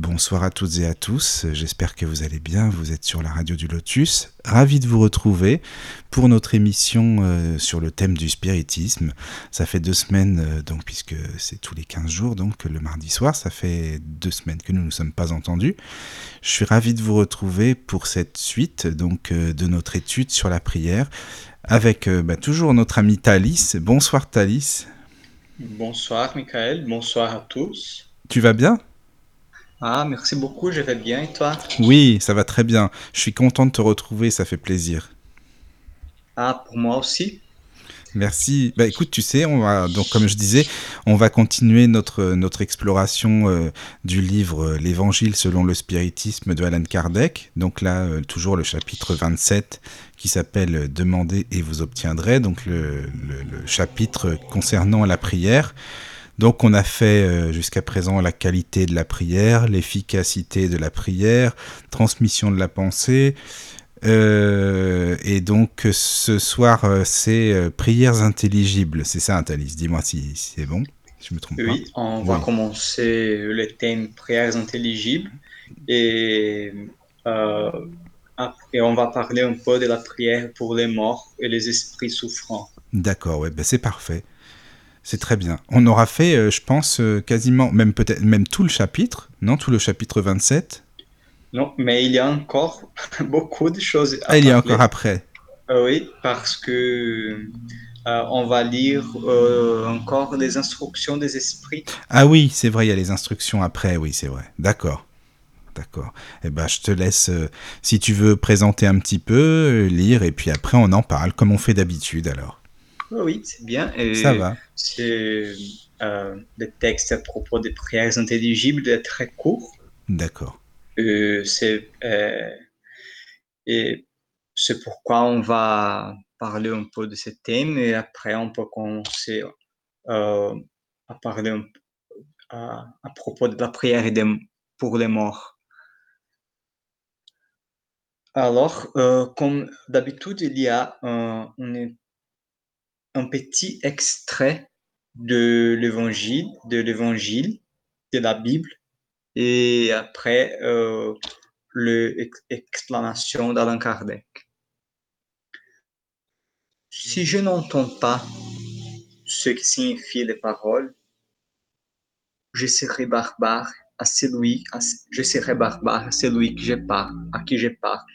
Bonsoir à toutes et à tous, j'espère que vous allez bien, vous êtes sur la radio du Lotus. Ravi de vous retrouver pour notre émission euh, sur le thème du spiritisme. Ça fait deux semaines, euh, donc puisque c'est tous les 15 jours, donc le mardi soir, ça fait deux semaines que nous ne nous sommes pas entendus. Je suis ravi de vous retrouver pour cette suite donc euh, de notre étude sur la prière avec bah, toujours notre ami Thalys. Bonsoir Thalys. Bonsoir Michael, bonsoir à tous. Tu vas bien? Ah, merci beaucoup, je vais bien et toi? Oui, ça va très bien. Je suis content de te retrouver, ça fait plaisir. Ah, pour moi aussi. Merci. Bah écoute, tu sais, on va donc comme je disais, on va continuer notre notre exploration euh, du livre euh, L'Évangile selon le spiritisme de Alan Kardec. Donc là, euh, toujours le chapitre 27 qui s'appelle Demandez et vous obtiendrez. Donc le, le chapitre concernant la prière. Donc on a fait euh, jusqu'à présent la qualité de la prière, l'efficacité de la prière, transmission de la pensée. Euh, et donc ce soir, euh, c'est prières intelligibles. C'est ça, Thalys Dis-moi si, c'est bon. Je me trompe pas. Oui, on va commencer le thème prières intelligibles et, et on va parler un peu de la prière pour les morts et les esprits souffrants. D'accord, ouais, ben c'est parfait. C'est très bien. On aura fait, euh, je pense, euh, quasiment, même peut-être, même tout le chapitre, non Tout le chapitre 27 Non, mais il y a encore beaucoup de choses. À ah, il y a encore après. Euh, oui, parce que on va lire encore les instructions des esprits. Ah oui, c'est vrai, il y a les instructions après, oui, c'est vrai. D'accord. D'accord. Eh ben, je te laisse, si tu veux présenter un petit peu, lire, et puis après on en parle, comme on fait d'habitude alors. Oui, c'est bien. Ça va. C'est euh, des textes à propos des prières intelligibles très courts. D'accord. Euh, c'est euh, et c'est pourquoi on va parler un peu de ce thème et après on peut commencer euh, à parler à, à, propos de la prière pour les morts. Alors, comme d'habitude, il y a un, une un petit extrait de l'évangile, de l'évangile, de la Bible, et après euh, l'explanation d'Alain Kardec. Si je n'entends pas ce qui signifie les paroles, je serai barbare à celui, à à qui je parle.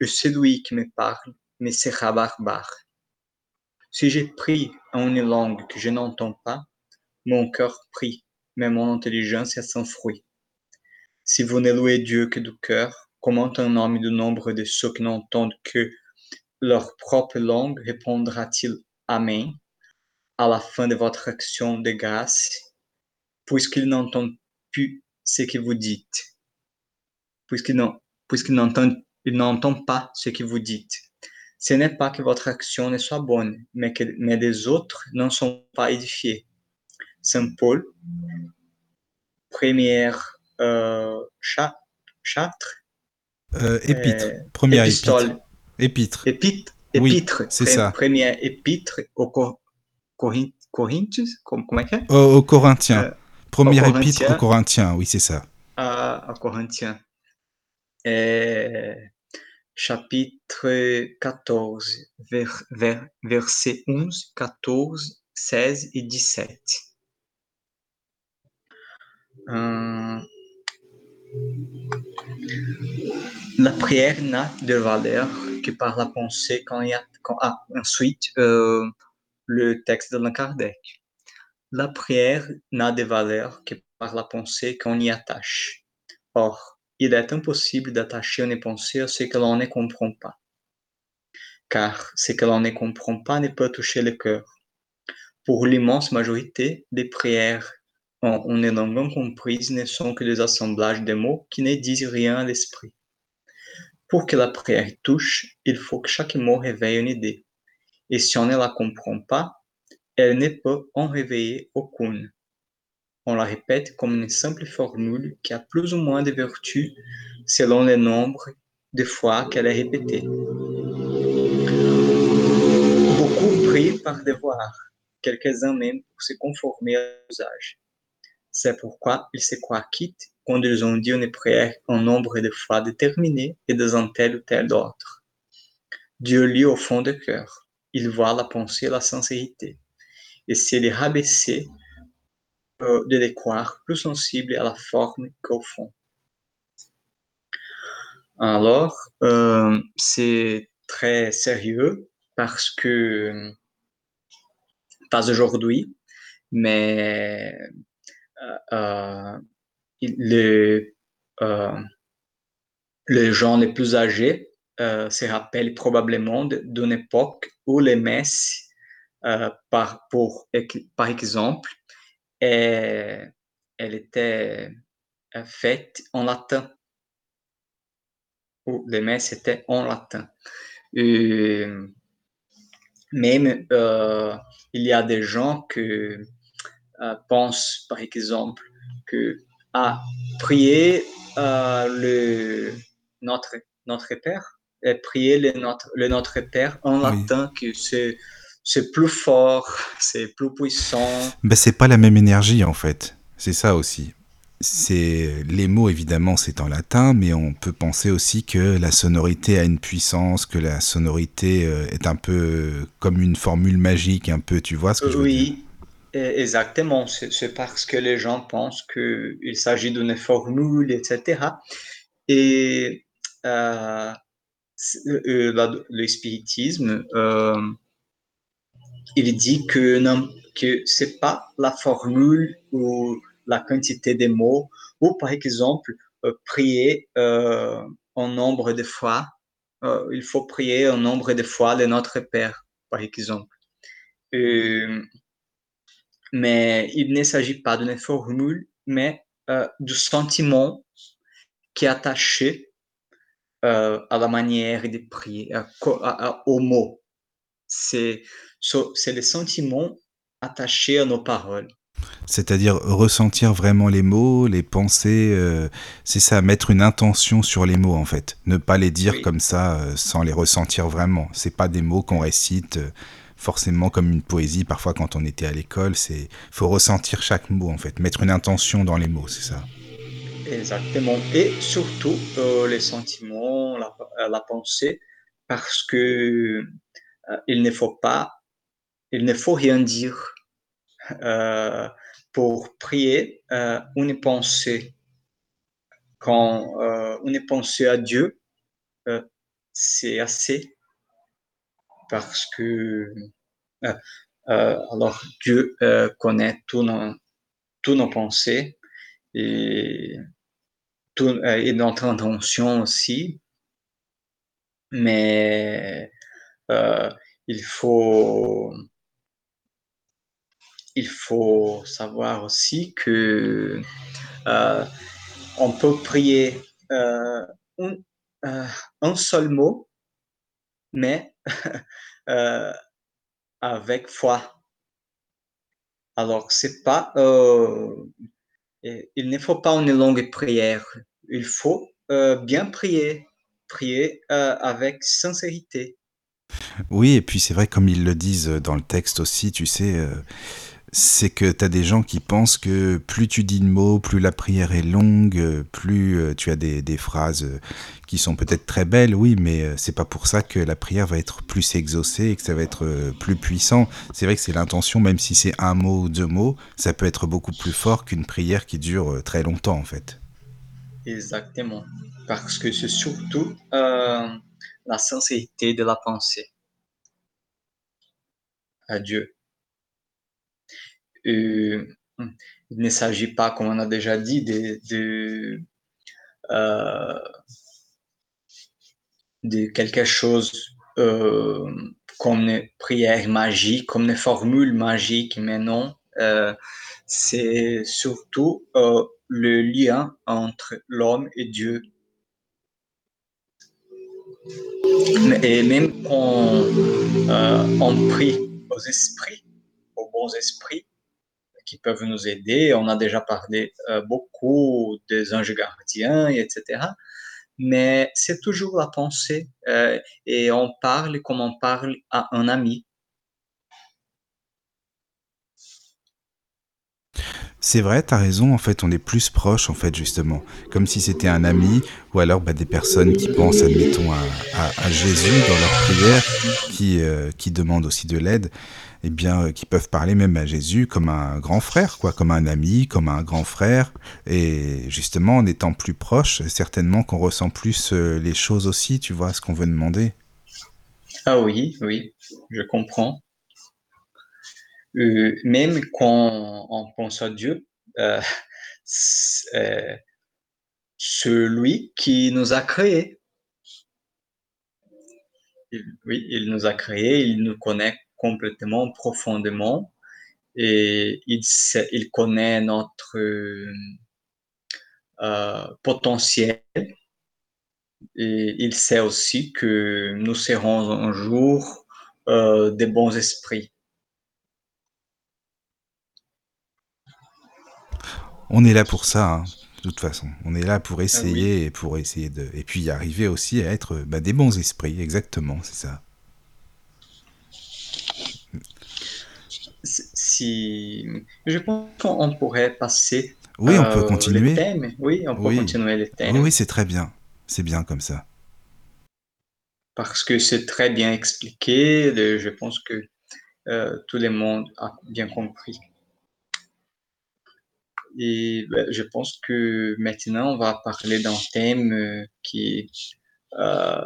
Et celui qui me parle me sera barbare. Si j'ai pris en une langue que je n'entends pas, mon cœur prie, mais mon intelligence est sans fruit. Si vous ne louez Dieu que du cœur, comment un homme du nombre de ceux qui n'entendent que leur propre langue répondra-t-il Amen à la fin de votre action de grâce, puisqu'il n'entend plus ce que vous dites, puisqu'il n'entend pas ce que vous dites. Ce n'est pas que votre action ne soit bonne, mais que mais des autres n'en sont pas édifiés. Saint Paul, première euh, châtre, euh, épître, euh, première épître. Épître. Épître, épître oui, c'est ça. Première épître aux Corinthiens, comment est-ce Aux Corinthiens. Euh, première épître aux Corinthiens, oui, c'est ça. À, Corinthiens. Et chapitre 14, vers, vers, versets 11, 14, 16 et 17. Euh, la prière n'a de valeur que par la pensée quand y a... Quand, ah, ensuite, euh, le texte de Kardec. La prière n'a de valeur que par la pensée qu'on y attache. Or, il est impossible d'attacher une pensée à ce que l'on ne comprend pas. Car ce que l'on ne comprend pas ne peut toucher le cœur. Pour l'immense majorité, des prières en une langue incomprise ne sont que des assemblages de mots qui ne disent rien à l'esprit. Pour que la prière touche, il faut que chaque mot réveille une idée. Et si on ne la comprend pas, elle ne peut en réveiller aucune on la répète comme une simple formule qui a plus ou moins de vertus selon le nombre de fois qu'elle est répétée. Beaucoup prient par devoir, quelques-uns même pour se conformer à l'usage. C'est pourquoi ils se croient quittes quand ils ont dit une prière un nombre de fois déterminé et dans tel ou tel ordre. Dieu lit au fond du cœur. Il voit la pensée et la sincérité. Et s'il est rabaissé de les croire plus sensibles à la forme qu'au fond. Alors, euh, c'est très sérieux parce que, pas aujourd'hui, mais euh, les, euh, gens les plus âgés euh, se rappellent probablement d'une époque où les messes, euh, par, par exemple, elles étaient faites en latin. Ou les messes étaient en latin. Et même, il y a des gens qui pensent, par exemple, que à prier euh, le notre notre Père, et prier le notre le Notre Père en latin que c'est c'est plus fort, c'est plus puissant. Ben c'est pas la même énergie en fait. C'est ça aussi. C'est les mots évidemment c'est en latin, mais on peut penser aussi que la sonorité a une puissance, que la sonorité euh, est un peu comme une formule magique, un peu. Tu vois ce que je veux Oui, dire? Exactement, c'est parce que les gens pensent qu'il s'agit d'une formule, etc. Et euh, euh, le spiritisme, euh, il dit que non, que c'est pas la formule ou la quantité de mots, ou par exemple, prier un nombre de fois, il faut prier un nombre de fois le Notre Père, par exemple. Mais il ne s'agit pas d'une formule, mais euh, du sentiment qui est attaché euh, à la manière de prier, à, à, aux mots. C'est so, le sentiment attaché à nos paroles. C'est-à-dire ressentir vraiment les mots, les penser, euh, c'est ça, mettre une intention sur les mots en fait. Ne pas les dire Oui. comme ça euh, sans les ressentir vraiment. C'est pas des mots qu'on récite euh, forcément comme une poésie. Parfois quand on était à l'école, c'est faut ressentir chaque mot en fait, mettre une intention dans les mots, c'est ça. Exactement. Et surtout, les sentiments, la, la pensée, parce que il ne faut pas, il ne faut rien dire euh, pour prier euh, une pensée. Quand euh, une pensée à Dieu, euh, c'est assez parce que euh, alors Dieu connaît tous nos, nos pensées et, tout, et notre intention aussi, mais il faut il faut savoir aussi que euh, on peut prier euh, un, euh, un, seul mot, mais avec foi. Alors, c'est pas, il ne faut pas une longue prière. Il faut bien prier, prier avec sincérité. Oui, et puis c'est vrai, comme ils le disent dans le texte aussi, tu sais, c'est que tu as des gens qui pensent que plus tu dis de mots, plus la prière est longue, plus euh, tu as des, phrases euh, qui sont peut-être très belles, oui, mais euh, c'est pas pour ça que la prière va être plus exaucée et que ça va être plus puissant. C'est vrai que c'est l'intention, même si c'est un mot ou deux mots, ça peut être beaucoup plus fort qu'une prière qui dure très longtemps en fait. Exactement. Parce que c'est surtout la sincérité de la pensée à Dieu. Et, il ne s'agit pas, comme on a déjà dit, de, euh, quelque chose euh, comme une prière magique, comme une formule magique, mais non. Euh, c'est surtout le lien entre l'homme et Dieu. Et même quand on prie aux esprits, aux bons esprits, qui peuvent nous aider. On a déjà parlé euh, beaucoup des anges gardiens, etc. Mais c'est toujours la pensée euh, et on parle comme on parle à un ami. C'est vrai, t'as raison, en fait, on est plus proche, en fait, justement. Comme si c'était un ami, ou alors bah, des personnes qui pensent, admettons, à, Jésus dans leur prière, qui, euh, qui demandent aussi de l'aide, eh bien, euh, qui peuvent parler même à Jésus comme un grand frère, quoi, comme un ami, comme un grand frère. Et justement, en étant plus proche, certainement qu'on ressent plus euh, les choses aussi, tu vois, ce qu'on veut demander. Ah oui, oui, je comprends. Euh, même quand on pense à Dieu, euh, euh, celui qui nous a créés. oui, il nous a créés, il nous connaît complètement, profondément, et il, sait, il connaît notre potentiel, et il sait aussi que nous serons un jour des bons esprits. on est là pour ça, hein, de toute façon. On est là pour ah essayer et pour essayer de. Et puis arriver aussi à être bah, des bons esprits, exactement, c'est ça. Si. Je pense qu'on pourrait passer. Oui, on peut euh, continuer. Oui, on peut continuer les thèmes. Oui, c'est très bien. C'est bien comme ça. Parce que c'est très bien expliqué. Je pense que euh, tout le monde a bien compris. Et ben, je pense que maintenant, on va parler d'un thème euh, qui euh,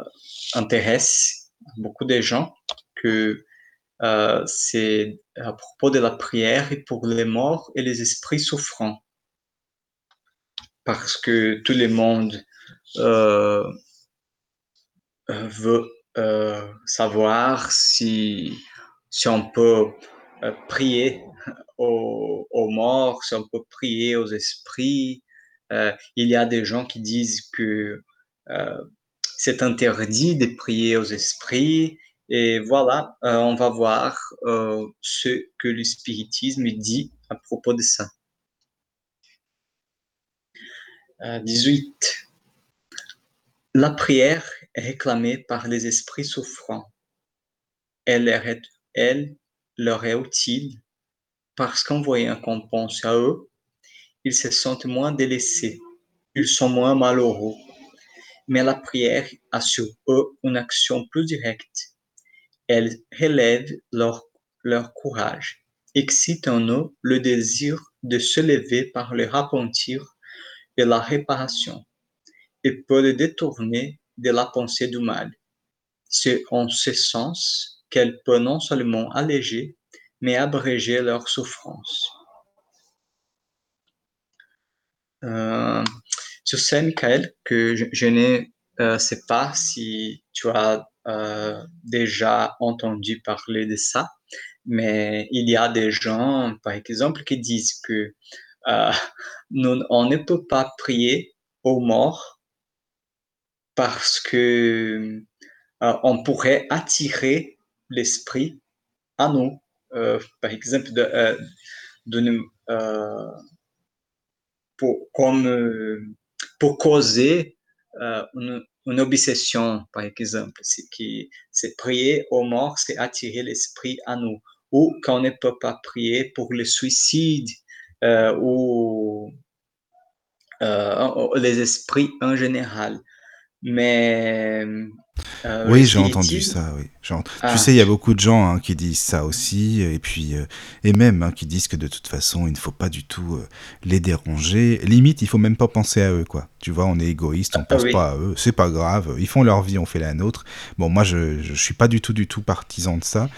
intéresse beaucoup de gens, que euh, c'est à propos de la prière pour les morts et les esprits souffrants. Parce que tout le monde euh, veut savoir si, si on peut prier aux, morts, si on peut prier aux esprits. Euh, il y a des gens qui disent que euh, c'est interdit de prier aux esprits. Et voilà, euh, on va voir ce que le spiritisme dit à propos de ça. 18. La prière est réclamée par les esprits souffrants. Elle, elle leur est utile parce qu'en voyant qu'on pense à eux, ils se sentent moins délaissés, ils sont moins malheureux. Mais la prière a sur eux une action plus directe. Elle relève leur, courage, excite en eux le désir de se lever par le repentir et la réparation, et peut les détourner de la pensée du mal. C'est en ce sens qu'elle peut non seulement alléger, mais abréger leur souffrance. Euh, je sais, Michael, que je, ne euh, sais pas si tu as euh, déjà entendu parler de ça, mais il y a des gens, par exemple, qui disent que euh, nous, on ne peut pas prier aux morts parce que on pourrait attirer l'esprit à nous. Euh, par exemple, de, euh, euh, pour, comme, pour causer une, une, obsession, par exemple. C'est qui c'est prier aux morts, c'est attirer l'esprit à nous. Ou quand on ne peut pas prier pour le suicide ou les esprits en général. Mais euh, oui, j'ai entendu ça. Oui. Tu ah. sais, il y a beaucoup de gens hein, qui disent ça aussi, et puis euh, et même hein, qui disent que de toute façon, il ne faut pas du tout euh, les déranger. Limite, il faut même pas penser à eux, quoi. Tu vois, on est égoïste, on ah, pense pas à eux. C'est pas grave. Ils font leur vie, on fait la nôtre. Bon, moi, je, je suis pas du tout, du tout partisan de ça.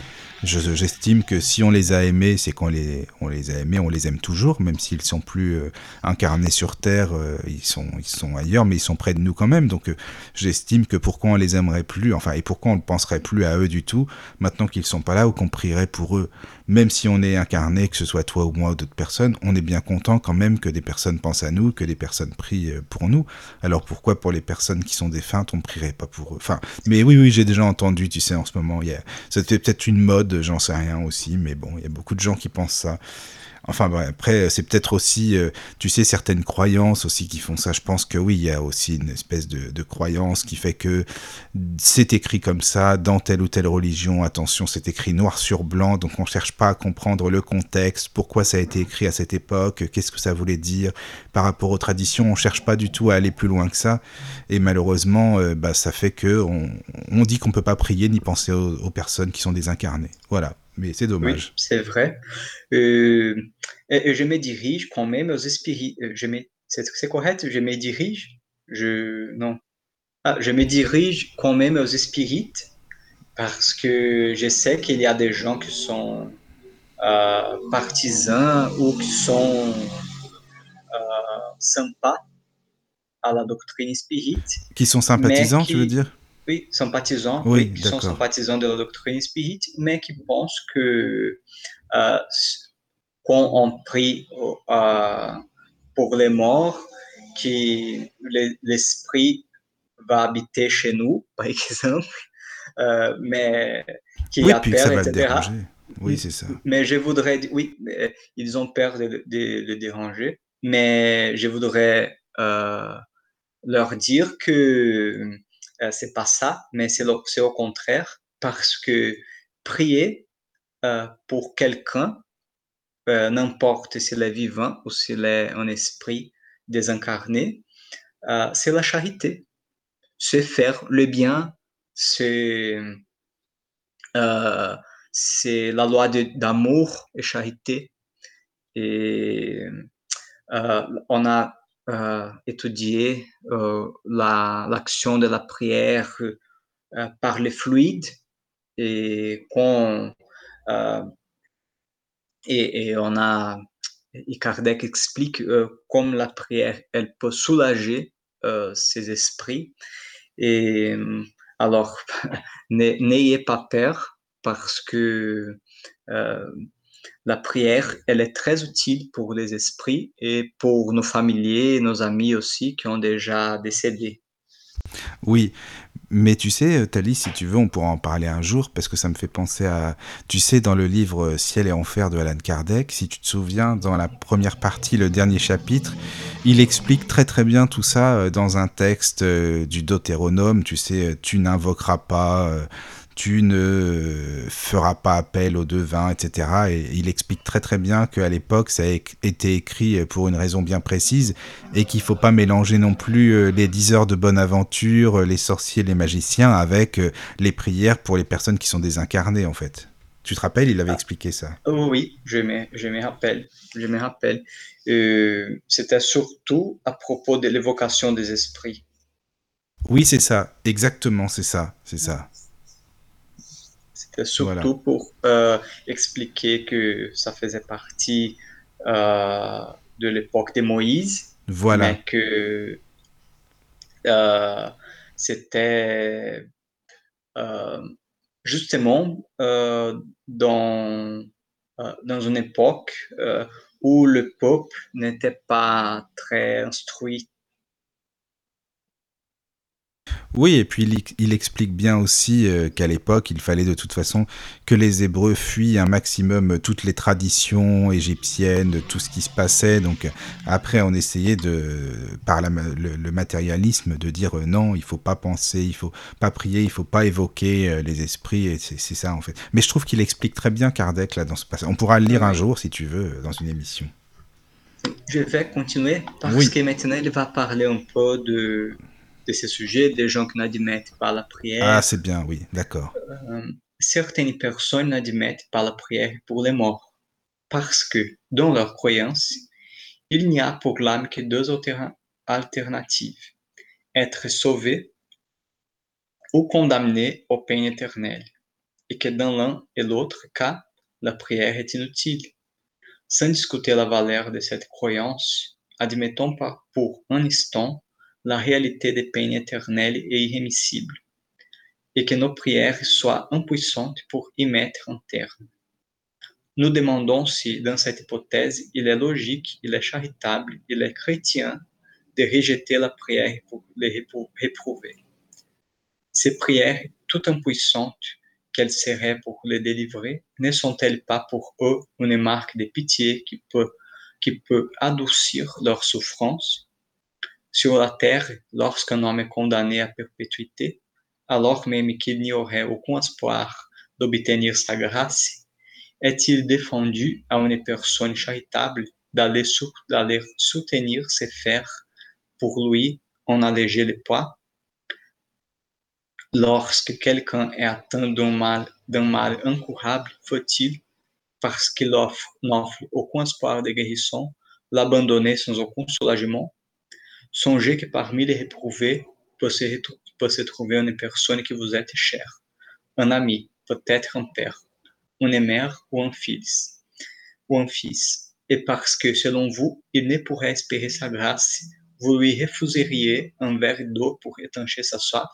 J'estime que si on les a aimés, c'est qu'on les, on les a aimés, on les aime toujours, même s'ils sont plus euh, incarnés sur Terre, euh, ils, sont, ils sont ailleurs, mais ils sont près de nous quand même. Donc euh, j'estime que pourquoi on les aimerait plus, enfin, et pourquoi on ne penserait plus à eux du tout, maintenant qu'ils sont pas là, ou qu'on prierait pour eux même si on est incarné, que ce soit toi ou moi ou d'autres personnes, on est bien content quand même que des personnes pensent à nous, que des personnes prient euh, pour nous. Alors pourquoi pour les personnes qui sont défuntes, on ne prierait pas pour eux? Enfin, mais oui, oui, j'ai déjà entendu, tu sais, en ce moment, c'était peut-être une mode, j'en sais rien aussi, mais bon, il y a beaucoup de gens qui pensent ça. Enfin, après, c'est peut-être aussi, euh, tu sais, certaines croyances aussi qui font ça. Je pense que oui, il y a aussi une espèce de, croyance qui fait que c'est écrit comme ça dans telle ou telle religion. Attention, c'est écrit noir sur blanc, donc on cherche pas à comprendre le contexte, pourquoi ça a été écrit à cette époque, qu'est-ce que ça voulait dire par rapport aux traditions. On cherche pas du tout à aller plus loin que ça. Et malheureusement, euh, bah, ça fait que on, dit qu'on peut pas prier ni penser aux personnes qui sont désincarnées. Voilà mais c'est dommage. Oui, c'est vrai. Euh, et, je me dirige quand même aux esprits. Euh, je me, c'est, correct? Je me dirige? Je, Non. Ah, je me dirige quand même aux esprits parce que je sais qu'il y a des gens qui sont euh, partisans ou qui sont sympas à la doctrine spirit. Qui sont sympathisants, tu veux dire? Oui, sympathisants, oui, qui sont sympathisants de la doctrine spirit, mais qui pensent que euh, quand on prie euh, pour les morts, que l'esprit va habiter chez nous, par exemple, euh, mais qu'il y a peur, etc. Oui, c'est ça. Mais je voudrais, oui, ils ont peur de, le déranger, mais je voudrais euh, leur dire que euh, c'est pas ça, mais c'est au contraire, parce que prier euh, pour quelqu'un, euh, n'importe s'il est vivant ou s'il est un esprit désincarné, c'est la charité. C'est faire le bien, c'est c'est la loi d'amour et charité. Et on a euh, étudier euh, l'action de la prière euh, par les fluides et et, on a et Kardec explique comme la prière elle peut soulager ses esprits. Et alors n'ayez pas peur parce que la prière, elle est très utile pour les esprits et pour nos familiers, nos amis aussi qui ont déjà décédé. Oui, mais tu sais, Thalie, si tu veux, on pourra en parler un jour, parce que ça me fait penser à... Tu sais, dans le livre Ciel et Enfer de Alan Kardec, si tu te souviens, dans la première partie, le dernier chapitre, il explique très très bien tout ça euh, dans un texte euh, du Deutéronome, tu sais, tu n'invoqueras pas euh, tu ne feras pas appel aux devins, etc. Et il explique très très bien qu'à l'époque, ça a été écrit pour une raison bien précise et qu'il ne faut pas mélanger non plus euh, les 10 heures de bonne aventure, les sorciers, les magiciens, avec euh, les prières pour les personnes qui sont désincarnées, en fait. Tu te rappelles, il avait ah. expliqué ça. Oh oui, je me, je me rappelle. Je me rappelle. Euh, C'était surtout à propos de l'évocation des esprits. Oui, c'est ça. Exactement, c'est ça. C'est ça surtout pour euh, expliquer que ça faisait partie euh, de l'époque de Moïse. Voilà. Mais que euh, c'était justement dans, dans une époque où le peuple n'était pas très instruit Oui, et puis il, explique bien aussi euh, qu'à l'époque, il fallait de toute façon que les Hébreux fuient un maximum toutes les traditions égyptiennes, tout ce qui se passait. Donc après, on essayait de, par le, matérialisme, de dire euh, non, il faut pas penser, il faut pas prier, il faut pas évoquer euh, les esprits. Et c'est ça en fait. Mais je trouve qu'il explique très bien Kardec là dans ce passage. On pourra le lire un jour si tu veux dans une émission. Je vais continuer parce que maintenant il va parler un peu de de ces sujets, des gens qui n'admettent pas la prière. Ah, c'est bien, oui, d'accord. Euh, certaines personnes n'admettent pas la prière pour les morts parce que, dans leur croyance, il n'y a pour l'âme que deux alternatives être sauvé ou condamné au peine éternel, et que dans l'un et l'autre cas, la prière est inutile. Sans discuter la valeur de cette croyance, admettons pas pour un instant la réalité des peines éternelles et irrémissibles, et que nos prières soient impuissantes pour y mettre un terme. Nous demandons si, dans cette hypothèse, il est logique, il est charitable, il est chrétien de rejeter la prière pour les réprouver. Ces prières, toutes impuissantes, qu'elles seraient pour les délivrer, ne sont-elles pas pour eux une marque de pitié qui peut, qui peut adoucir leur souffrance? Sur la terre, lorsqu'un homme est condamné à perpétuité, alors même qu'il n'y aurait aucun espoir d'obtenir sa grâce, est-il défendu à une personne charitable d'aller soutenir ses frères pour lui en alléger le poids? Lorsque quelqu'un est atteint d'un mal, incurable, faut-il, parce qu'il n'offre aucun espoir de guérison, l'abandonner sans aucun soulagement? Songez que parmi les réprouvés peut se trouver une personne qui vous est chère, un ami, peut-être un père, une mère ou un fils, ou un fils. Et parce que, selon vous, il ne pourrait espérer sa grâce, vous lui refuseriez un verre d'eau pour étancher sa soif?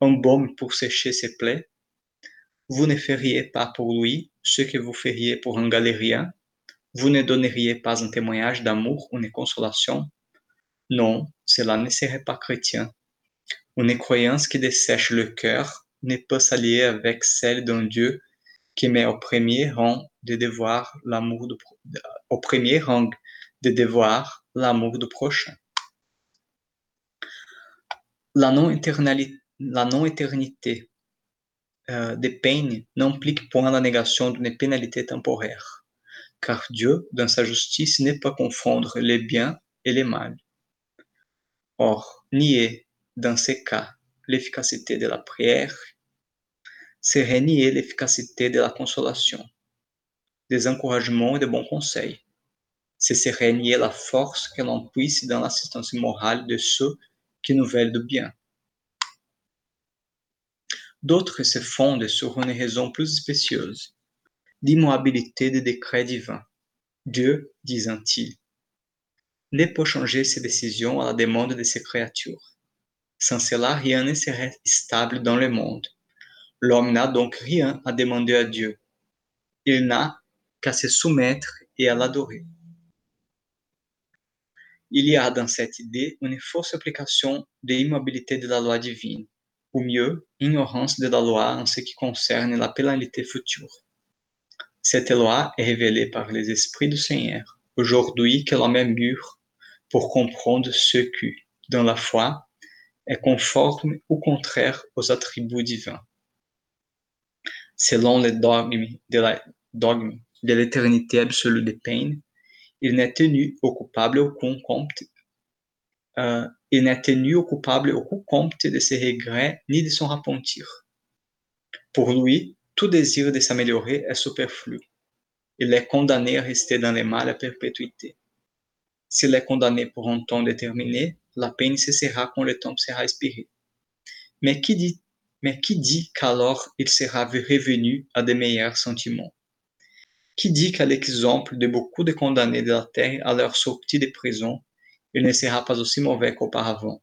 Un baume pour sécher ses plaies, vous ne feriez pas pour lui ce que vous feriez pour un galérien, vous ne donneriez pas un témoignage d'amour ou une consolation? Non, cela ne serait pas chrétien. Une croyance qui dessèche le cœur ne peut s'allier avec celle d'un Dieu qui met au premier rang de devoir l'amour premier rang de devoir l'amour du prochain. La non-éternité euh, des peines n'implique point la négation d'une pénalité temporaire, car Dieu, dans sa justice, n'est pas confondre les biens et les mal. Or, nier, dans ces cas, l'efficacité de la prière serait nier l'efficacité de la consolation, des encouragements et des bons conseils. Ce serait nier la force que l'on puisse dans l'assistance morale de ceux qui nous veulent de bien. D'autres se fondent sur une raison plus spécieuse, l'immobilité des décrets divins. Dieu, disent-ils, ne peut changer ses décisions à la demande de ses créatures. Sans cela, rien ne serait stable dans le monde. L'homme n'a donc rien à demander à Dieu. Il n'a qu'à se soumettre et à l'adorer. Il y a dans cette idée une fausse application de l'immobilité de la loi divine ou mieux, ignorance de la loi en ce qui concerne la pénalité future. Cette loi est révélée par les esprits du Seigneur, aujourd'hui que l'homme est mûr pour comprendre ce qui, dans la foi, est conforme ou contraire aux attributs divins. Selon les dogmes de l'éternité absolue des peines, il n'est tenu au coupable aucun compte euh, il n'est tenu au coupable aucun compte de ses regrets ni de son repentir. Pour lui, tout désir de s'améliorer est superflu. Il est condamné à rester dans le mal à perpétuité. S'il est condamné pour un temps déterminé, la peine cessera quand le temps sera expiré. Mais qui dit, mais qui dit qu'alors il sera revenu à de meilleurs sentiments? Qui dit qu'à l'exemple de beaucoup de condamnés de la terre à leur sortie de prison, il ne sera pas aussi mauvais qu'auparavant?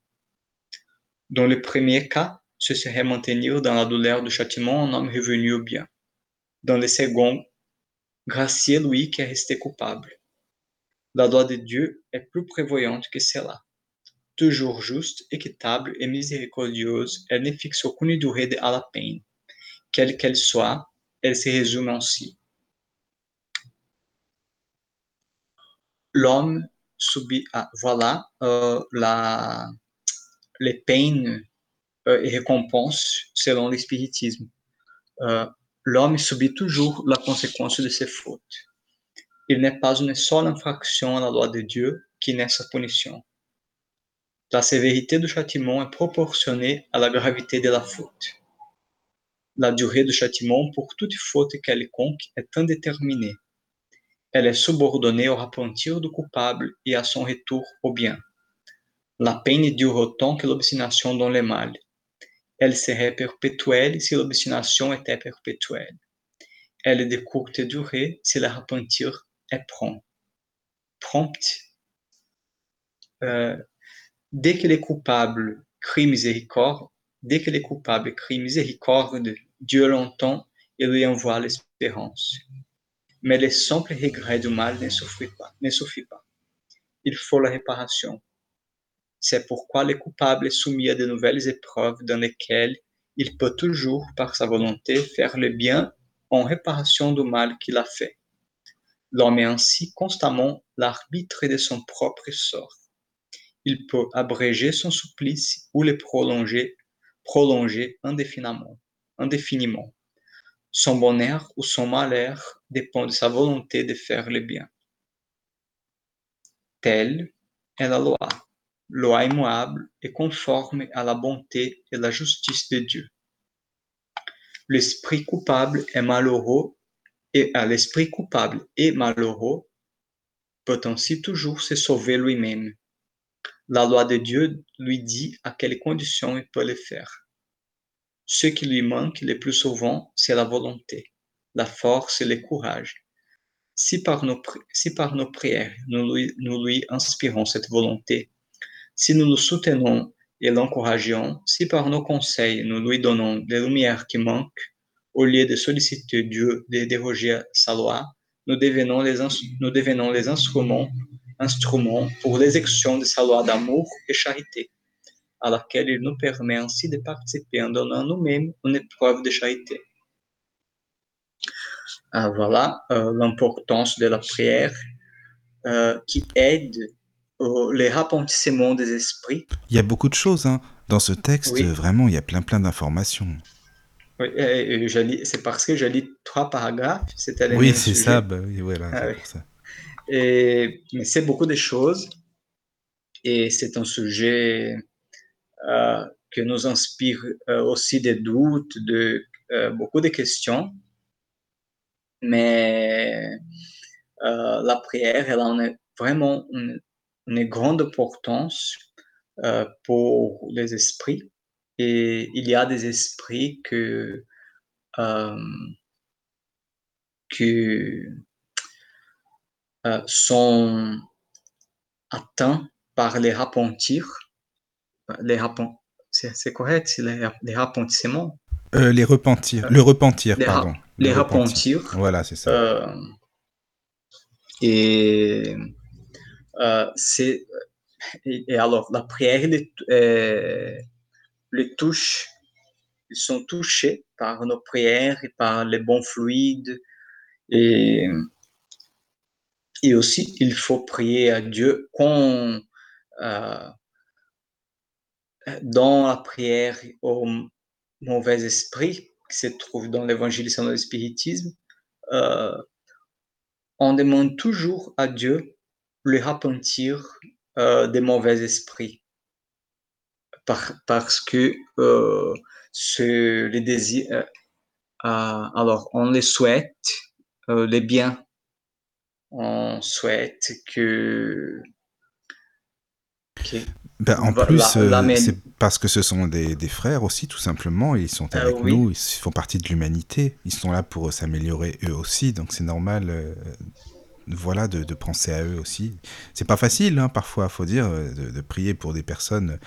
Dans le premier cas, ce serait maintenir dans la douleur du châtiment un homme revenu au bien. Dans le second, gracier lui qui est resté coupable. La loi de Dieu est plus prévoyante que cela. Toujours juste, équitable et miséricordieuse, elle ne fixe aucune durée à la peine. Quelle qu'elle soit, elle se résume ainsi. L'homme subir. Ah, voilà euh, la, les peines euh, et récompenses selon le spiritisme. Euh, l'homme subit toujours la conséquence de ses fautes. Il n'est pas une seule infraction à la loi de Dieu qui n'est sa punition. La sévérité du châtiment est proportionnée à la gravité de la faute. La durée du châtiment pour toute faute quelconque est indéterminée elle est subordonnée au repentir du coupable et à son retour au bien. La peine dure autant que l'obstination dans le mal. Elle serait perpétuelle si l'obstination était perpétuelle. Elle est de courte durée si le repentir est prompt. Prompt. Euh, dès que les coupables crient miséricorde, dès que les coupables crient miséricorde, Dieu l'entend et lui envoie l'espérance mais le simple regret du mal ne suffit pas. Ne suffit pas. Il faut la réparation. C'est pourquoi le coupable est soumis à de nouvelles épreuves dans lesquelles il peut toujours, par sa volonté, faire le bien en réparation du mal qu'il a fait. L'homme est ainsi constamment l'arbitre de son propre sort. Il peut abréger son supplice ou le prolonger, prolonger indéfiniment, indéfiniment. Son bonheur ou son malheur dépend de sa volonté de faire le bien. Telle est la loi, loi immuable et conforme à la bonté et la justice de Dieu. L'esprit coupable est malheureux et à l'esprit coupable et malheureux peut ainsi toujours se sauver lui-même. La loi de Dieu lui dit à quelles conditions il peut le faire. Ce qui lui manque le plus souvent, c'est la volonté, la force et le courage. Si par nos, prières, nous lui, inspirons cette volonté, si nous nous soutenons et l'encourageons, si par nos conseils nous lui donnons les lumières qui manquent, au lieu de solliciter Dieu de déroger sa loi, nous devenons les, nous devenons les instruments, instruments pour l'exécution de sa loi d'amour et charité, à laquelle il nous permet ainsi de participer en donnant nous-mêmes une épreuve de charité. Ah, voilà euh, l'importance de la prière euh, qui aide au, les rapentissements des esprits. Il y a beaucoup de choses hein. dans ce texte, Oui. vraiment, il y a plein plein d'informations. Oui, c'est parce que je lis trois paragraphes, c'était Oui, c'est sujet. ça, bah oui, voilà, Ah oui. pour ça. Et, mais c'est beaucoup de choses et c'est un sujet euh, que nous inspire euh, aussi des doutes, de, euh, beaucoup de questions. Mais euh, la prière, elle en a vraiment une, une grande importance pour les esprits. Et il y a des esprits que, euh, que euh, sont atteints par les repentirs. Les repen- c'est, correct, c'est les, les repentissements. Euh, les repentir, le repentir, Les pardon. les Le repentir. Voilà, c'est ça. Euh, et euh, c'est et, alors la prière les, euh, les touche ils sont touchés par nos prières et par les bons fluides et aussi il faut prier à Dieu quand euh, dans la prière au mauvais esprit qui se trouve dans l'évangile selon le spiritisme euh, on demande toujours à Dieu le repentir euh, des mauvais esprits. Par, parce que euh, ce, les désirs, euh, euh, alors on les souhaite, les biens, on souhaite que, Ben, en plus, c'est parce que ce sont des, des frères aussi, tout simplement. Ils sont Euh, avec oui. nous, ils font partie de l'humanité. Ils sont là pour s'améliorer eux aussi, donc c'est normal. Voilà, de, de penser à eux aussi. C'est pas facile, hein, parfois, faut dire, de, prier pour des personnes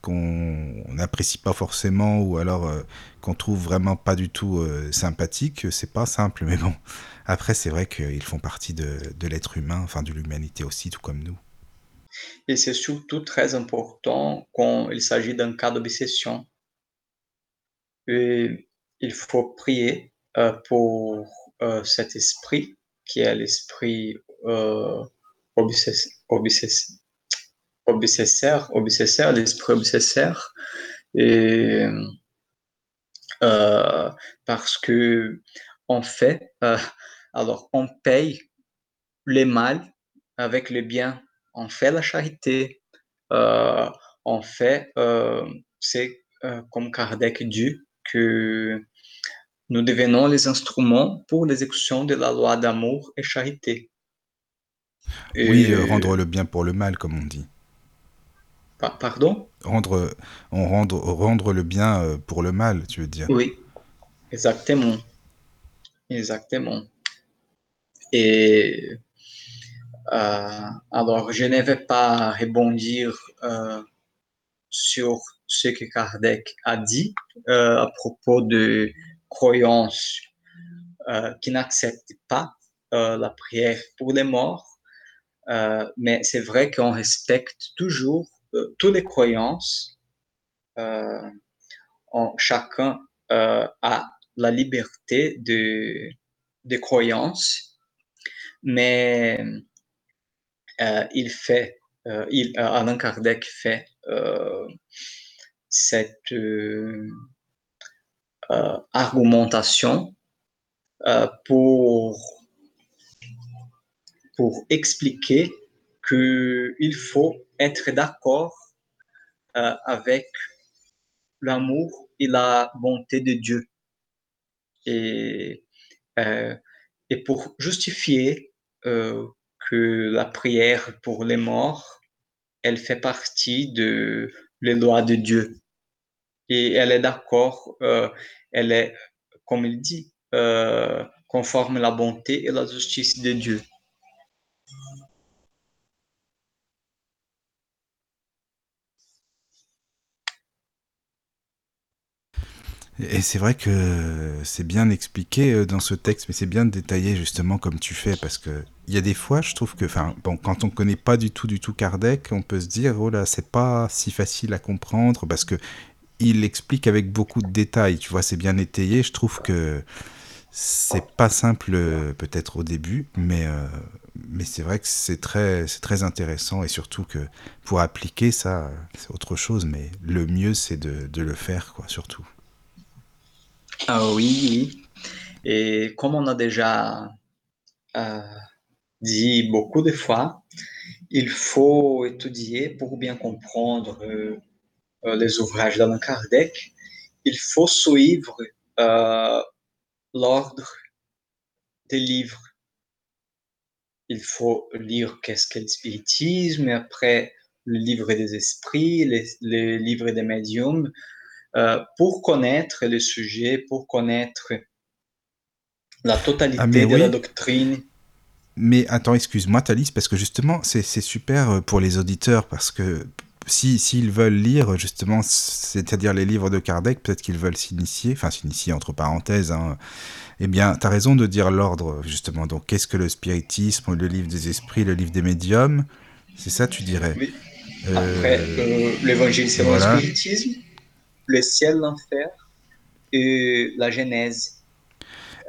qu'on n'apprécie pas forcément ou alors euh, qu'on trouve vraiment pas du tout euh, sympathiques. C'est pas simple, mais bon. Après, c'est vrai qu'ils font partie de, de l'être humain, enfin de l'humanité aussi, tout comme nous. Et c'est surtout très important quand il s'agit d'un cas d'obsession. Il faut prier euh, pour euh, cet esprit qui est l'esprit euh, obsess- obsess- obsesseur, obsesseur, l'esprit obsesseur. Et euh, parce que en fait, euh, alors on paye les mal avec le bien. On fait la charité. Euh, on fait, euh, c'est comme Kardec dit, que nous devenons les instruments pour l'exécution de la loi d'amour et charité. Oui, Et- euh, rendre le bien pour le mal, comme on dit. Pa- Pardon? Rendre, on rendre, rendre le bien euh, pour le mal, tu veux dire. Oui, exactement. Exactement. Et euh, alors, je ne vais pas rebondir euh, sur ce que Kardec a dit euh, à propos de croyances euh, qui n'acceptent pas euh, la prière pour les morts. Euh, mais c'est vrai qu'on respecte toujours toutes les croyances. Chacun a la liberté de, de croyance, mais il fait, il, Alain Kardec fait cette argumentation pour, pour expliquer qu'il faut être d'accord euh, avec l'amour et la bonté de Dieu. Et, euh, pour justifier euh, que la prière pour les morts, elle fait partie de les lois de Dieu. Et elle est d'accord, elle est, comme il dit, conforme à la bonté et la justice de Dieu. Et c'est vrai que c'est bien expliqué euh, dans ce texte, mais c'est bien détaillé justement comme tu fais, parce que il y a des fois, je trouve que, enfin, quand on connaît pas du tout, du tout Kardec, on peut se dire, oh là, c'est pas si facile à comprendre, parce que il explique avec beaucoup de détails. Tu vois, c'est bien étayé. Je trouve que c'est pas simple euh, peut-être au début, mais euh, mais c'est vrai que c'est très très intéressant et surtout que pour appliquer ça, c'est autre chose. Mais le mieux, c'est de, de le faire, quoi, surtout. Ah oui. Et comme on a déjà euh, dit beaucoup de fois, il faut étudier pour bien comprendre les ouvrages d'Allan Kardec. Il faut suivre l'ordre des livres. Il faut lire qu'est-ce qu'est le spiritisme, et après le livre des esprits, les, les livres des médiums, euh, pour connaître le sujet, pour connaître la totalité ah, de la doctrine. Mais attends, excuse-moi, Thalys, parce que justement, c'est super euh, pour les auditeurs, parce que s'ils si, veulent lire, justement, c'est-à-dire les livres de Kardec, peut-être qu'ils veulent s'initier, enfin s'initier entre parenthèses, hein, eh bien, tu as raison de dire l'ordre, justement. Donc, qu'est-ce que le spiritisme, le livre des esprits, le livre des médiums? C'est ça, tu dirais oui. Après, euh, l'évangile, c'est le spiritisme le ciel, l'enfer et la Genèse.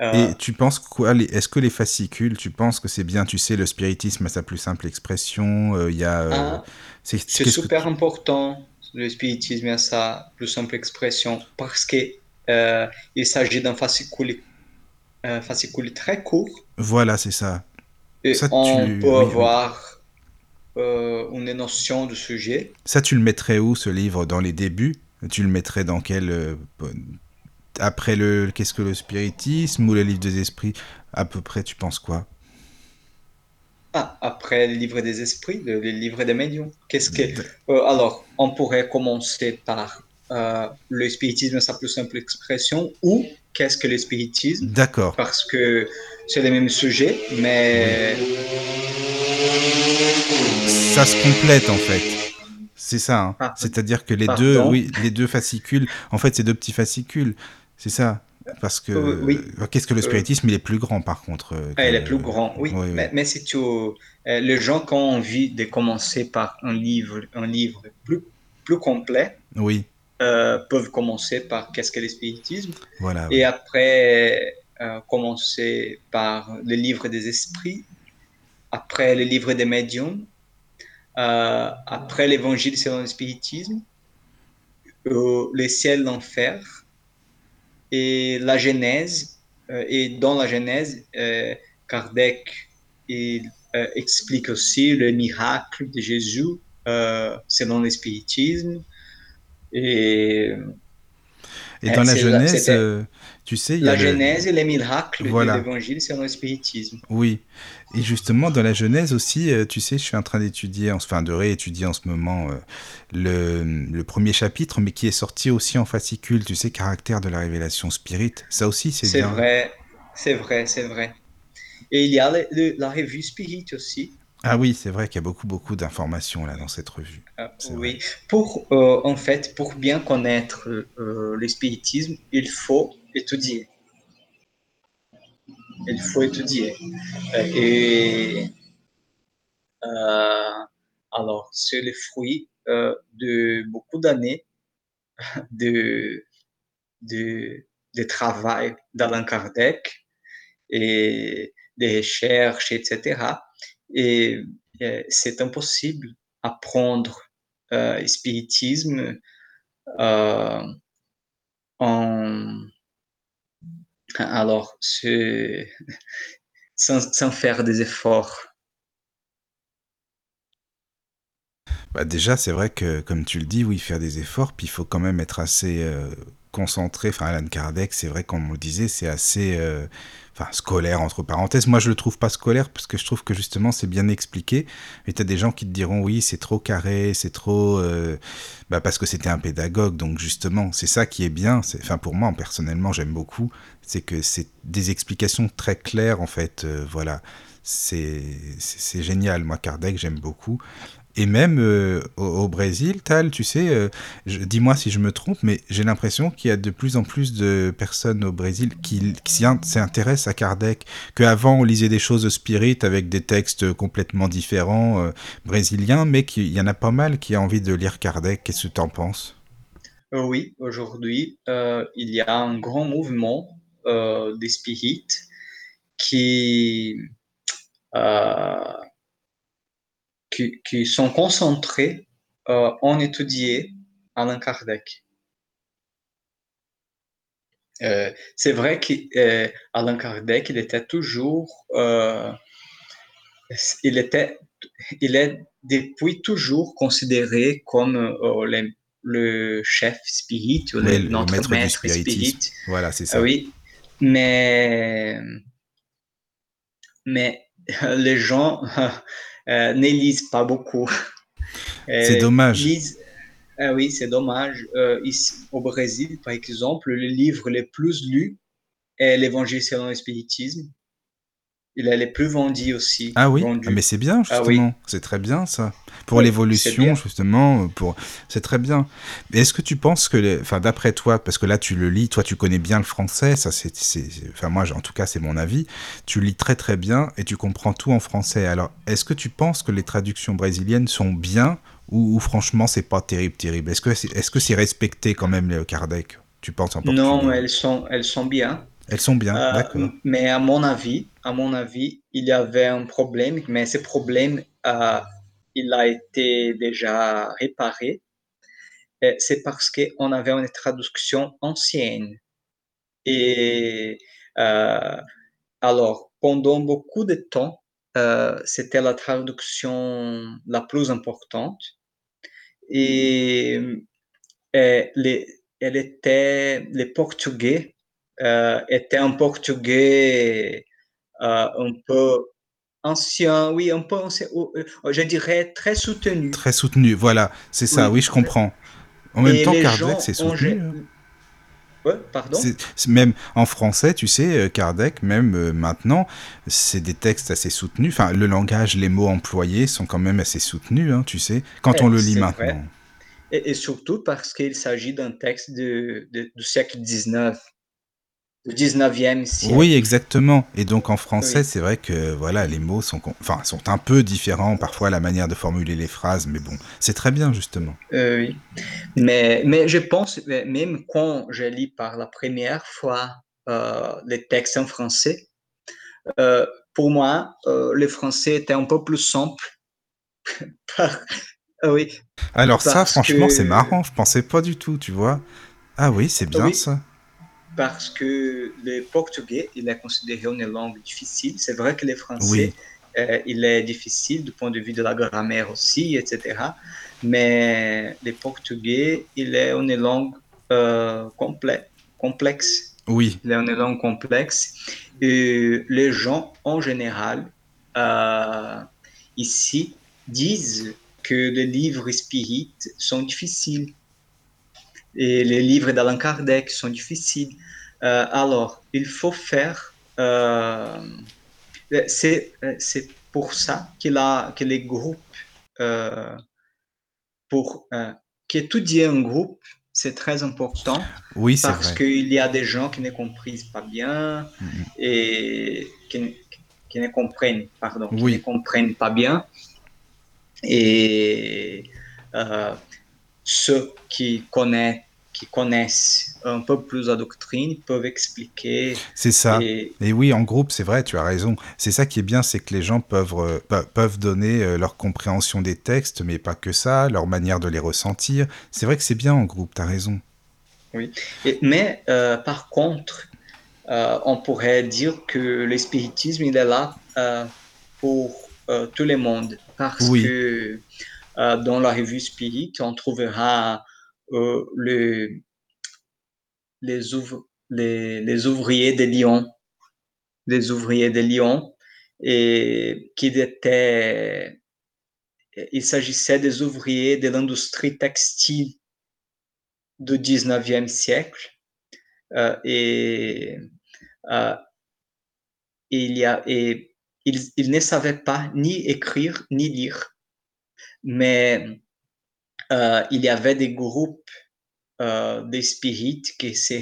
Euh, et tu penses quoi Est-ce que les fascicules, tu penses que c'est bien Tu sais, le spiritisme a sa plus simple expression. Euh, il y a. Euh, ah, c'est super important. Le spiritisme a sa plus simple expression parce que il s'agit d'un fascicule, fascicule très court. Voilà, c'est ça. Et on peut avoir une notion du sujet. Ça, tu le mettrais où ce livre? Dans les débuts? Tu le mettrais dans quel. Euh, après le. Qu'est-ce que le spiritisme ou le livre des esprits À peu près, tu penses quoi? Ah, après le livre des esprits, le, livre des médiums. Qu'est-ce que. Euh, alors, on pourrait commencer par euh, le spiritisme, sa plus simple expression, ou qu'est-ce que le spiritisme? D'accord. Parce que c'est les mêmes sujets, mais. Ça se complète en fait. C'est ça. Hein. Ah, C'est-à-dire que les deux, oui, les deux fascicules, en fait, c'est deux petits fascicules. C'est ça. Parce que euh, oui. Euh, qu'est-ce que le euh, spiritisme Il est plus grand, par contre. Ah, il est plus grand, oui. mais, mais c'est tout. les gens qui ont envie de commencer par un livre, un livre plus, plus complet, oui. peuvent commencer par qu'est-ce que le spiritisme. Voilà. Et après, commencer par le livre des esprits, après le livre des médiums, après l'évangile selon le spiritisme, le ciel, l'enfer et la Genèse. Euh, et dans la Genèse, Kardec il, explique aussi le miracle de Jésus selon le spiritisme. Et, et dans la Genèse, tu sais, la Genèse et les miracles de l'évangile selon le spiritisme. Oui. Et justement, dans la Genèse aussi, euh, tu sais, je suis en train d'étudier, enfin de réétudier en ce moment euh, le, le, premier chapitre, mais qui est sorti aussi en fascicule, tu sais, caractère de la révélation spirit. Ça aussi, c'est bien. C'est vrai, c'est vrai, c'est vrai. Et il y a la revue Spirit aussi. Ah oui, c'est vrai qu'il y a beaucoup, beaucoup d'informations là dans cette revue. Ah, oui, pour euh, en fait, pour bien connaître le spiritisme, il faut étudier. Il faut étudier. Et euh, alors, c'est le fruit euh, de beaucoup d'années de, de, de travail d'Alain Kardec et des recherches, etc. Et, c'est impossible apprendre euh, spiritisme euh, en alors sans, sans faire des efforts. Bah déjà, c'est vrai que, comme tu le dis, oui, faire des efforts, puis il faut quand même être assez euh, concentré. Enfin, Alan Kardec, c'est vrai, comme on le disait, c'est assez euh, enfin, scolaire, entre parenthèses. Moi, je le trouve pas scolaire, parce que je trouve que justement, c'est bien expliqué. Mais tu as des gens qui te diront, oui, c'est trop carré, c'est trop... Euh, bah, parce que c'était un pédagogue, donc justement, c'est ça qui est bien. Enfin, pour moi, personnellement, j'aime beaucoup. C'est que c'est des explications très claires, en fait. voilà c'est génial. Moi, Kardec, j'aime beaucoup. Et même euh, au, Brésil, Tal, tu sais, euh, dis-moi si je me trompe, mais j'ai l'impression qu'il y a de plus en plus de personnes au Brésil qui, s'intéressent à Kardec. Qu'avant, on lisait des choses spirit avec des textes complètement différents euh, brésiliens, mais qu'il y en a pas mal qui ont envie de lire Kardec. Qu'est-ce que tu en penses? Oui, aujourd'hui, il y a un grand mouvement des spirites qui qui, sont concentrés euh, en étudier Alain Kardec. Euh, c'est vrai qu'Alain euh, Kardec, il était toujours, il était, il est depuis toujours considéré comme le chef spirit, notre maître, maître spirit. Voilà, c'est ça. oui, mais, mais les gens euh, ne lisent pas beaucoup. C'est dommage. Ah oui, c'est dommage. Euh, ici, au Brésil, par exemple, le livre le plus lu est l'Évangile selon le spiritisme. Il est le plus vendu aussi. Ah oui, ah, mais c'est bien ah justement, c'est très bien ça. Pour l'évolution justement, pour c'est très bien. Est-ce que tu penses que, enfin d'après toi, parce que là tu le lis, toi tu connais bien le français, ça c'est, enfin moi en tout cas c'est mon avis, tu lis très très bien et tu comprends tout en français. Alors est-ce que tu penses que les traductions brésiliennes sont bien ou, franchement c'est pas terrible terrible? Est-ce que c'est, est-ce que c'est respecté quand même les Kardec? Tu penses en Non, elles sont elles sont bien. Elles sont bien, euh, d'accord. Mais à mon avis, à mon avis, il y avait un problème, mais ce problème, euh, il a été déjà réparé. C'est parce qu'on avait une traduction ancienne. Et euh, alors, pendant beaucoup de temps, c'était la traduction la plus importante. Et, et les, elle était, les Portugais euh, était un portugais euh, un peu ancien, oui, un peu ancien, euh, je dirais très soutenu. Très soutenu, voilà, c'est ça, oui, je comprends. En même temps, Kardec, c'est soutenu. Hein. Ouais, pardon? Même en français, tu sais, Kardec, même maintenant, c'est des textes assez soutenus. Enfin, le langage, les mots employés sont quand même assez soutenus, hein, tu sais, quand on le lit maintenant. Et, surtout parce qu'il s'agit d'un texte de, du siècle XIX du 19e siècle. Oui, exactement. Et donc en français, c'est vrai que voilà, les mots sont, enfin, sont un peu différents, parfois la manière de formuler les phrases, mais bon, c'est très bien justement. Euh, oui. Mais, mais je pense, même quand je lis par la première fois euh, les textes en français, euh, pour moi, le français était un peu plus simple. oui. Alors ça, franchement, c'est marrant. Je pensais pas du tout, tu vois. Ah oui, c'est bien ça parce que le portugais, il est considéré une langue difficile. C'est vrai que le français, euh, il est difficile du point de vue de la grammaire aussi, etc. Mais le portugais, il est une langue euh, complexe. Oui. Il est une langue complexe. Et les gens, en général, euh, ici, disent que les livres spirites sont difficiles et les livres d'Alain Kardec sont difficiles. Euh, alors, il faut faire. Euh, c'est pour ça a, que les groupes, euh, pour qu'étudier un groupe, c'est très important. Oui, c'est Parce qu'il y a des gens qui ne comprennent pas bien mm-hmm. et qui, qui, ne comprennent, pardon, qui ne comprennent pas bien. Et ceux qui connaissent qui connaissent un peu plus la doctrine peuvent expliquer. C'est ça. Et... oui, en groupe, c'est vrai, tu as raison. C'est ça qui est bien, c'est que les gens peuvent, euh, peuvent donner euh, leur compréhension des textes, mais pas que ça, leur manière de les ressentir. C'est vrai que c'est bien en groupe, tu as raison. Oui. mais euh, par contre, on pourrait dire que le spiritisme, il est là pour tout le monde. Parce que dans la revue Spirit, on trouvera euh, les, ouvriers de Lyon, les ouvriers de Lyon, et qui étaient, il s'agissait des ouvriers de l'industrie textile du 19e siècle. Euh, et, euh, il, ils, ne savaient pas ni écrire ni lire. Mais euh, il y avait des groupes euh, qui se,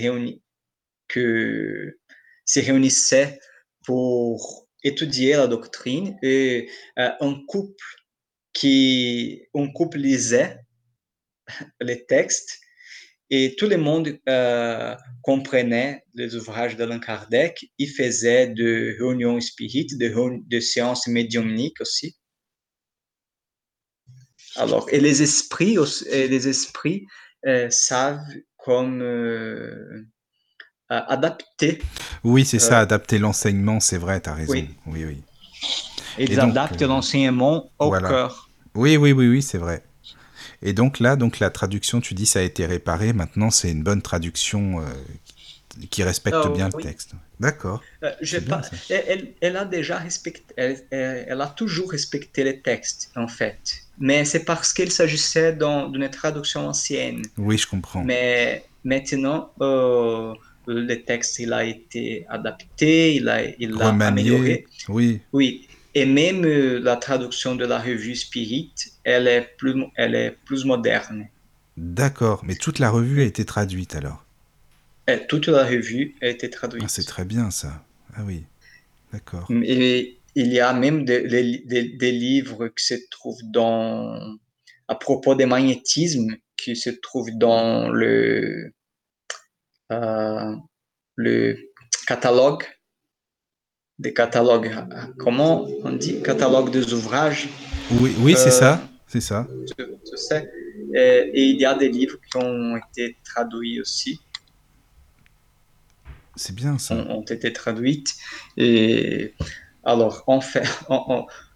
réunissaient pour étudier la doctrine et euh, un couple qui un couple lisait les textes et tout le monde euh, comprenait les ouvrages d'Alain Kardec. Il faisait de réunions spirites, de, de séances médiumniques aussi. Alors, et les esprits, et les esprits euh, savent comme euh, adapter. Oui, c'est ça, euh, adapter l'enseignement, c'est vrai, tu as raison. Oui, oui. oui. Ils adaptent l'enseignement au cœur. Oui, oui, oui, oui, c'est vrai. Et donc là, donc la traduction, tu dis, ça a été réparé. Maintenant, c'est une bonne traduction qui respecte bien le texte. D'accord. elle, elle, a déjà respecté, elle, elle, a toujours respecté les textes, en fait mais c'est parce qu'il s'agissait d'une traduction ancienne. Oui, je comprends. Mais maintenant, euh, le texte il a été adapté, il a, il a amélioré. Oui. Oui. Et même euh, la traduction de la revue Spirit, elle est plus, elle est plus moderne. D'accord, mais toute la revue a été traduite alors? Et Toute la revue a été traduite. Ah, c'est très bien ça. Ah oui, d'accord. Et il y a même des, des, livres qui se trouvent dans, à propos des magnétismes, qui se trouvent dans le, euh, le catalogue, des catalogues, comment on dit, catalogue des ouvrages. Oui, oui c'est ça, euh, c'est ça. Et, et, il y a des livres qui ont été traduits aussi. C'est bien ça. Ont, ont été traduites. Et alors, on, fait,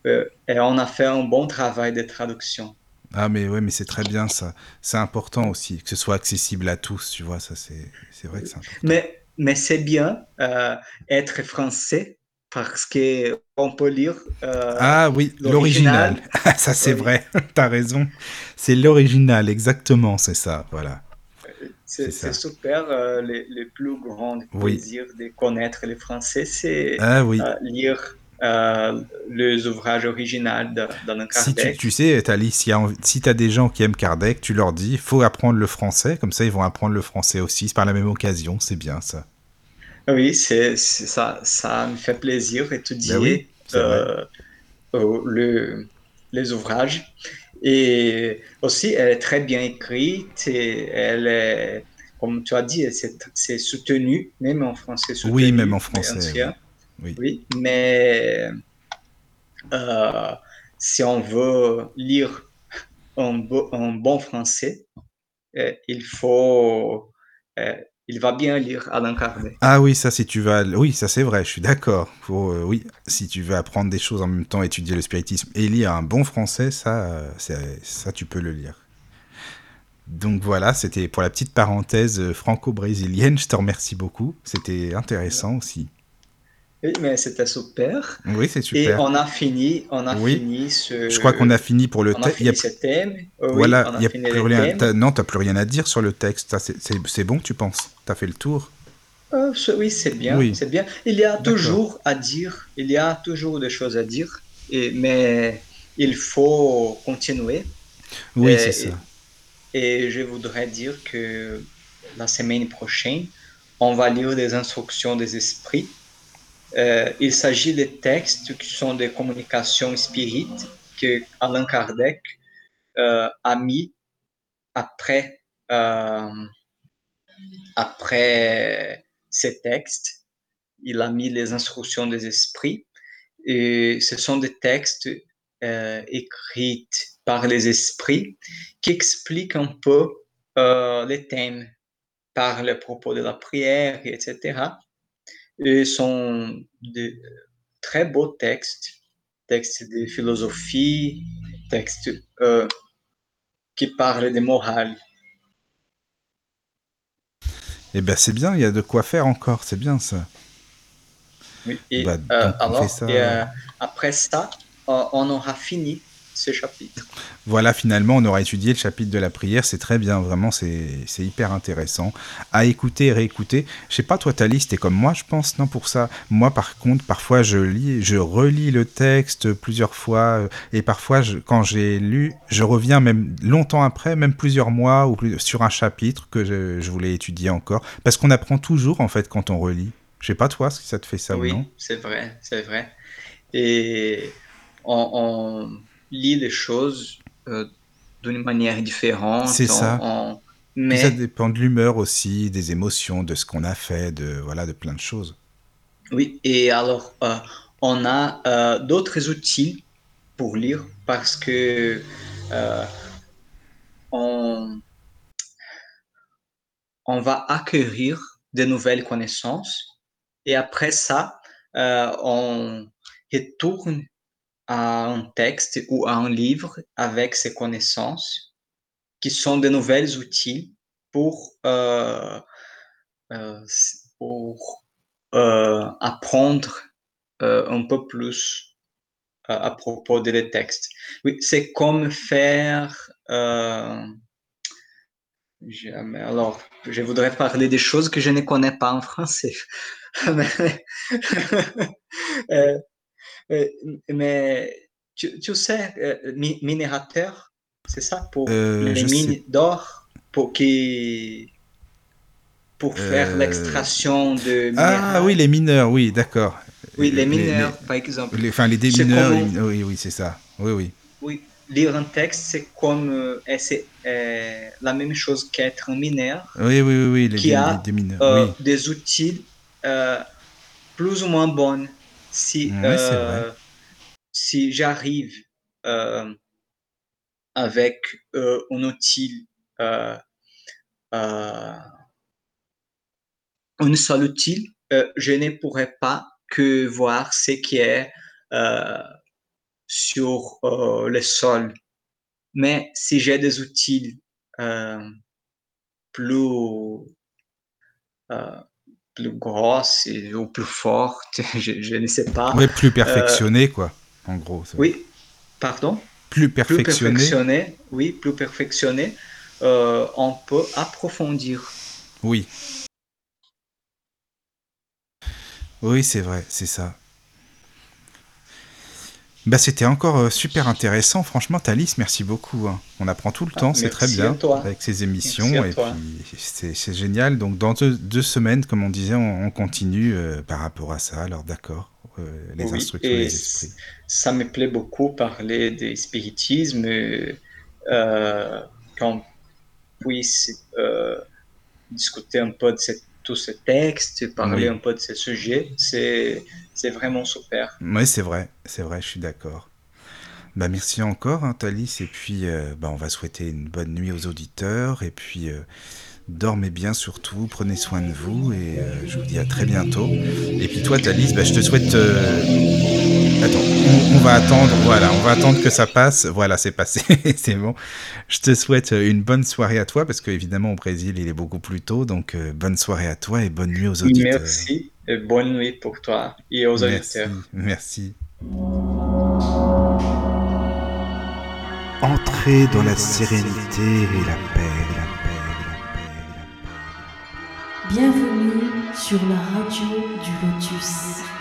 euh, on, a fait un bon travail de traduction. Ah mais ouais, mais c'est très bien ça. C'est important aussi que ce soit accessible à tous, tu vois, ça c'est vrai que c'est important. Mais, mais c'est bien euh, être français parce que on peut lire. Euh, ah oui, l'original. ça c'est vrai, tu as raison. C'est l'original, exactement, c'est ça, voilà. C'est super. le, plus grand plaisir de connaître les Français, c'est ah, oui. lire euh, les ouvrages originaux d'Alain Kardec. Si tu, sais, Alice, si tu as des gens qui aiment Kardec, tu leur dis il faut apprendre le français, comme ça ils vont apprendre le français aussi, par la même occasion, c'est bien ça. Oui, c'est ça, ça me fait plaisir d'étudier ben euh, le, les ouvrages. Et aussi, elle est très bien écrite et elle est, comme tu as dit, c'est soutenu, même en français. oui, même en français. Oui, mais euh, si on veut lire un, bon français, euh, il faut, euh, il va bien lire Alain Kardec. Ah oui, ça si tu vas, oui, ça c'est vrai, je suis d'accord. oui, si tu veux apprendre des choses en même temps, étudier le spiritisme et lire un bon français, ça, ça tu peux le lire. Donc voilà, c'était pour la petite parenthèse franco-brésilienne. Je te remercie beaucoup. C'était intéressant aussi. Oui, mais c'était super. Oui, c'est super. Et on a fini, on a fini ce. Je crois qu'on a fini pour le texte. Il y a... thème. voilà, il y a plus rien. Non, t'as plus rien à dire sur le texte. C'est bon, tu penses? T'as fait le tour? Euh, Oui, c'est bien, c'est bien. Il y a toujours à dire. Il y a toujours des choses à dire. Et, mais il faut continuer. Oui, c'est ça. Et, et je voudrais dire que la semaine prochaine, on va lire des instructions des esprits euh, il s'agit de textes qui sont des communications spirites que Allan Kardec euh, a mis après, euh, après ces textes, il a mis les instructions des esprits. Et ce sont des textes écrits par les esprits qui expliquent un peu les thèmes par le propos de la prière, etc. Et sont de très beaux textes, textes de philosophie, textes euh, qui parlent de morale. Eh bien, c'est bien, il y a de quoi faire encore, c'est bien ça. Oui, et bah, euh, alors, ça... et, euh, après ça, on aura fini ce chapitre. Voilà, finalement, on aura étudié le chapitre de la prière. C'est très bien, vraiment, c'est hyper intéressant. À écouter réécouter. Je sais pas, toi, ta liste est comme moi, je pense, non, pour ça. Moi, par contre, parfois, je lis, je relis le texte plusieurs fois. Euh, et parfois, je, quand j'ai lu, je reviens même longtemps après, même plusieurs mois, ou plus, sur un chapitre que je, je voulais étudier encore. Parce qu'on apprend toujours, en fait, quand on relit. Je sais pas, toi, si ça te fait ça oui, ou non? Oui, c'est vrai, c'est vrai. Et on, on lit les choses euh, d'une manière différente. C'est ça. Mais... ça dépend de l'humeur aussi, des émotions, de ce qu'on a fait, de, voilà, de plein de choses. Oui, et alors, euh, on a euh, d'autres outils pour lire parce que on, on va acquérir de nouvelles connaissances et après ça, on retourne à un texte ou à un livre avec ses connaissances, qui sont de nouvelles outils pour, euh, euh, euh, apprendre un peu plus à propos des textes. Oui, c'est comme faire... alors, je voudrais parler des choses que je ne connais pas en français. Euh, mais tu, tu sais, euh, minérateur, c'est ça pour euh, les mines d'or pour qui pour faire l'extraction de minéraux. Ah oui, les mineurs, oui, d'accord. Oui, les mineurs, par exemple. Les, enfin, les démineurs, oui, oui, c'est ça. Oui, oui. Oui, lire un texte, c'est comme c'est la même chose qu'être un mineur. Oui, oui, oui, oui les, qui a oui. des outils plus ou moins bons si, euh, si j'arrive euh, avec euh, un outil, un seul outil, je ne pourrais pas que voir ce qui est sur le sol. Mais si j'ai des outils plus plus grosse ou plus forte, je, ne sais pas. Oui, plus perfectionné, quoi, en gros. Oui, pardon? Plus perfectionné. Plus perfectionné, oui, plus perfectionné. Euh, on peut approfondir. Oui. Oui, c'est vrai, c'est ça. Bah, c'était encore euh, super intéressant. Franchement, Thalys, merci beaucoup. Hein. On apprend tout le ah, temps, c'est très bien avec ces émissions. Et c'est génial. Donc, dans deux, semaines, comme on disait, on, continue euh, par rapport à ça. Alors, d'accord. Euh, les instructions des esprits. Ça me plaît beaucoup parler des spiritisme, qu'on puisse discuter un peu de cette tous ces textes, parler un peu de ces sujets, c'est vraiment super. Oui, c'est vrai, c'est vrai, je suis d'accord. Bah, merci encore, hein, Thalys, et puis euh, bah, on va souhaiter une bonne nuit aux auditeurs, et puis euh, dormez bien surtout, prenez soin de vous, et euh, je vous dis à très bientôt. Et puis toi, Thalys, bah, je te souhaite... Attends, on, va attendre, voilà, on va attendre que ça passe. Voilà, c'est passé, c'est bon. Je te souhaite une bonne soirée à toi, parce qu'évidemment au Brésil, il est beaucoup plus tôt, donc bonne soirée à toi et bonne nuit aux auditeurs. Merci, et bonne nuit pour toi et aux auditeurs. Merci. Entrez dans la sérénité et la paix, la paix, la paix, la paix. Bienvenue sur la radio du Lotus.